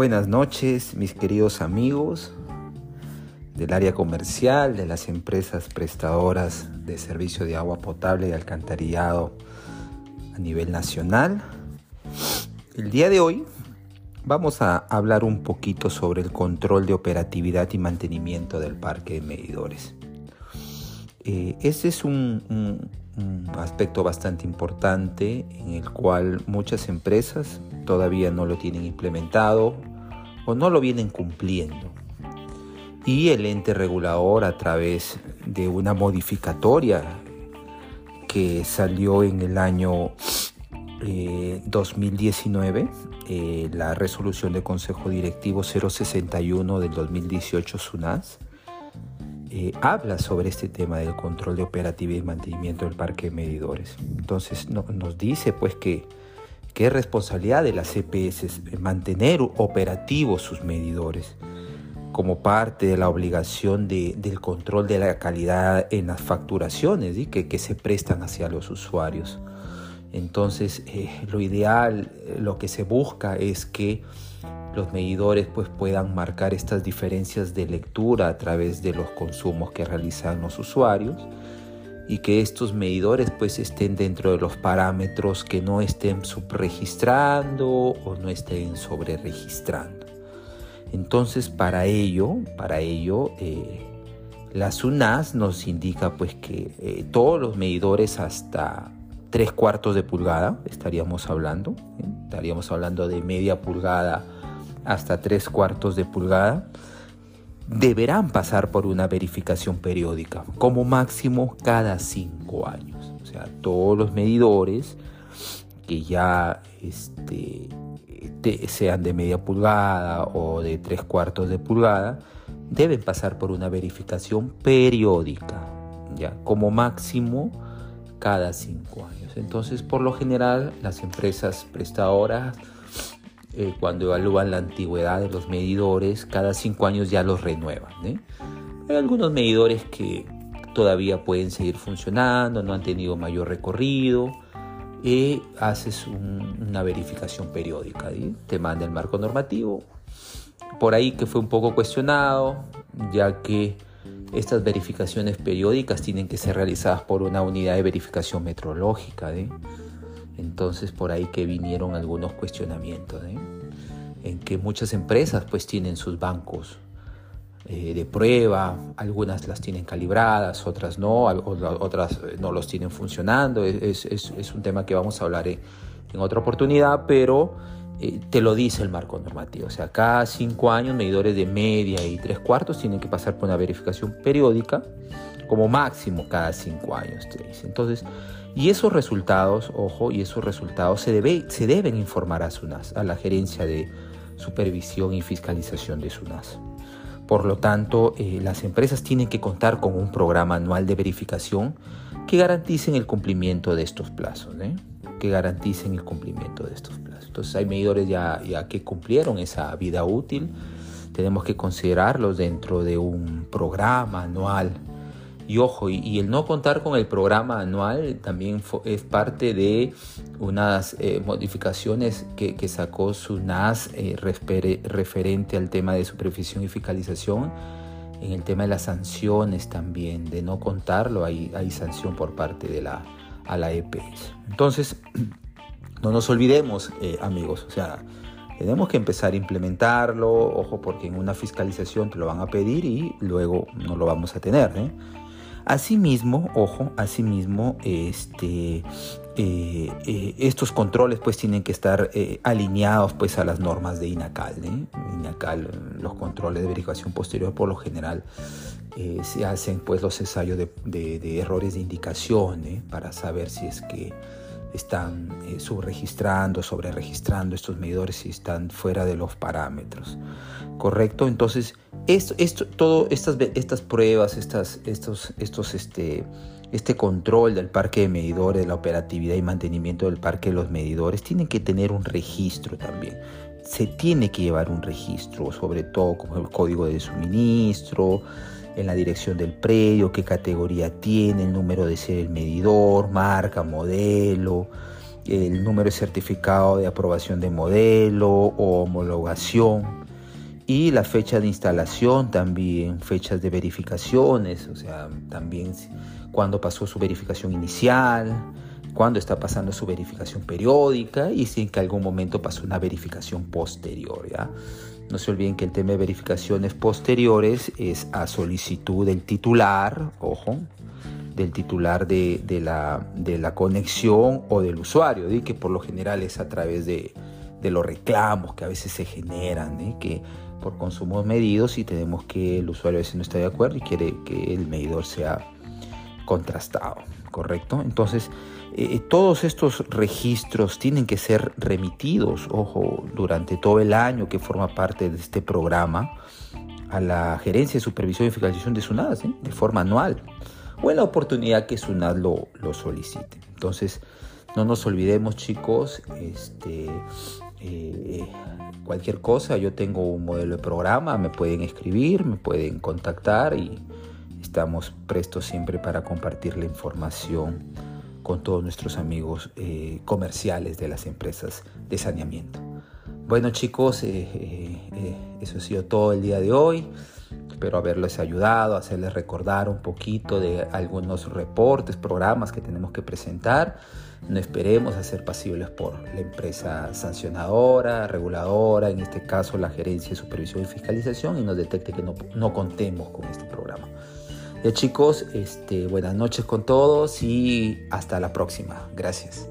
Buenas noches, mis queridos amigos del área comercial, de las empresas prestadoras de servicio de agua potable y alcantarillado a nivel nacional. El día de hoy vamos a hablar un poquito sobre el control de operatividad y mantenimiento del parque de medidores. Este es un, aspecto bastante importante en el cual muchas empresas todavía no lo tienen implementado no lo vienen cumpliendo. Y el ente regulador a través de una modificatoria que salió en el año 2019, eh, eh, la resolución del Consejo Directivo 061 del 2018 SUNAS, eh, habla sobre este tema del control de operatividad y mantenimiento del parque de medidores. Entonces nos dice pues que, que, es responsabilidad de las CPS mantener operativos sus medidores como parte de la obligación del control de la calidad en las facturaciones que, que se prestan hacia los usuarios. Entonces, eh, lo ideal, eh, lo que se busca es que los medidores pues, puedan marcar estas diferencias de lectura a través de los consumos que realizan los usuarios y que estos medidores pues, estén dentro de los parámetros que no estén subregistrando o no estén sobreregistrando. Entonces, para ello, para ello, eh, la nos indica pues que todos los medidores hasta tres cuartos de pulgada, estaríamos hablando, ¿eh? estaríamos hablando de media pulgada hasta tres cuartos de pulgada, deberán pasar por una verificación periódica, como máximo cada cinco años. O sea, todos los medidores que ya este, sean de media pulgada o de tres cuartos de pulgada, deben pasar por una verificación periódica, ya como máximo cada cinco años. Entonces, por lo general, las empresas prestadoras, eh, cuando evalúan la antigüedad de los medidores, cada cinco años ya los renuevan. ¿eh? Hay algunos medidores que todavía pueden seguir funcionando, no han tenido mayor recorrido, y haces una verificación periódica. Te manda el marco normativo, por ahí que fue un poco cuestionado, ya que estas verificaciones periódicas tienen que ser realizadas por una unidad de verificación metrológica. ¿eh? Entonces por ahí que vinieron algunos cuestionamientos. ¿eh? En que muchas empresas pues tienen sus bancos eh, de prueba, algunas las tienen calibradas, otras no, otras no los tienen funcionando. Es, un tema que vamos a hablar en, otra oportunidad, pero eh, te lo dice el marco normativo. O sea, cada cinco años medidores de media y tres cuartos tienen que pasar por una verificación periódica, como máximo cada cinco años, te dice. Entonces, y esos resultados, ojo, y esos resultados se, debe, se deben informar a SUNAS, a la gerencia de supervisión y fiscalización de SUNAS. Por lo tanto, eh, las empresas tienen que contar con un programa anual de verificación que garanticen el cumplimiento de estos plazos, ¿eh? que garanticen el cumplimiento de estos plazos. Entonces hay medidores ya, ya que cumplieron esa vida útil. Tenemos que considerarlos dentro de un programa anual. Y ojo, y, el no contar con el programa anual también es parte de unas eh, modificaciones que, que, sacó SUNAS eh, referente al tema de supervisión y fiscalización. En el tema de las sanciones también, de no contarlo, hay, hay sanción por parte de la, a la EPS. Entonces, no nos olvidemos, eh, amigos, o sea, tenemos que empezar a implementarlo, ojo, porque en una fiscalización te lo van a pedir y luego no lo vamos a tener. ¿eh? Asimismo, ojo, asimismo, este, eh, eh, estos controles pues tienen que estar alineados pues a las normas de INACAL. INACAL, los controles de verificación posterior por lo general se hacen pues los ensayos de, errores de indicación para saber si es que están eh, subregistrando, sobre registrando estos medidores y están fuera de los parámetros. ¿Correcto? Entonces, esto, esto, todo estas, estas pruebas, estas, estos, estos, este, este control del parque de medidores, la operatividad y mantenimiento del parque de los medidores, tienen que tener un registro también. Se tiene que llevar un registro, sobre todo como el código de suministro, en la dirección del predio, qué categoría tiene, el número de ser el medidor, marca, modelo, el número de certificado de aprobación de modelo o homologación y la fecha de instalación también, fechas de verificaciones, o sea, también cuándo pasó su verificación inicial, cuándo está pasando su verificación periódica y si en que algún momento pasó una verificación posterior. ¿ya? No se olviden que el tema de verificaciones posteriores es a solicitud del titular, ojo, del titular de, la, de la, conexión o del usuario, que por lo general es a través de, de los reclamos que a veces se generan, que por consumos medidos y tenemos que el usuario a veces no está de acuerdo y quiere que el medidor sea contrastado, ¿correcto? Entonces, eh, todos estos registros tienen que ser remitidos, ojo, durante todo el año que forma parte de este programa a la Gerencia de Supervisión y Fiscalización de SUNAD, ¿eh? de forma anual, o en la oportunidad que SUNAD lo, lo solicite. Entonces, no nos olvidemos, chicos, este, eh, cualquier cosa, yo tengo un modelo de programa, me pueden escribir, me pueden contactar y estamos prestos siempre para compartir la información con todos nuestros amigos eh, comerciales de las empresas de saneamiento. Bueno chicos, eh, eh, eso ha sido todo el día de hoy. Espero haberles ayudado, hacerles recordar un poquito de algunos reportes, programas que tenemos que presentar. No esperemos a ser pasibles por la empresa sancionadora, reguladora, en este caso la Gerencia de Supervisión y Fiscalización, y nos detecte que no, no contemos con este programa. Ya chicos, este, buenas noches con todos y hasta la próxima. Gracias.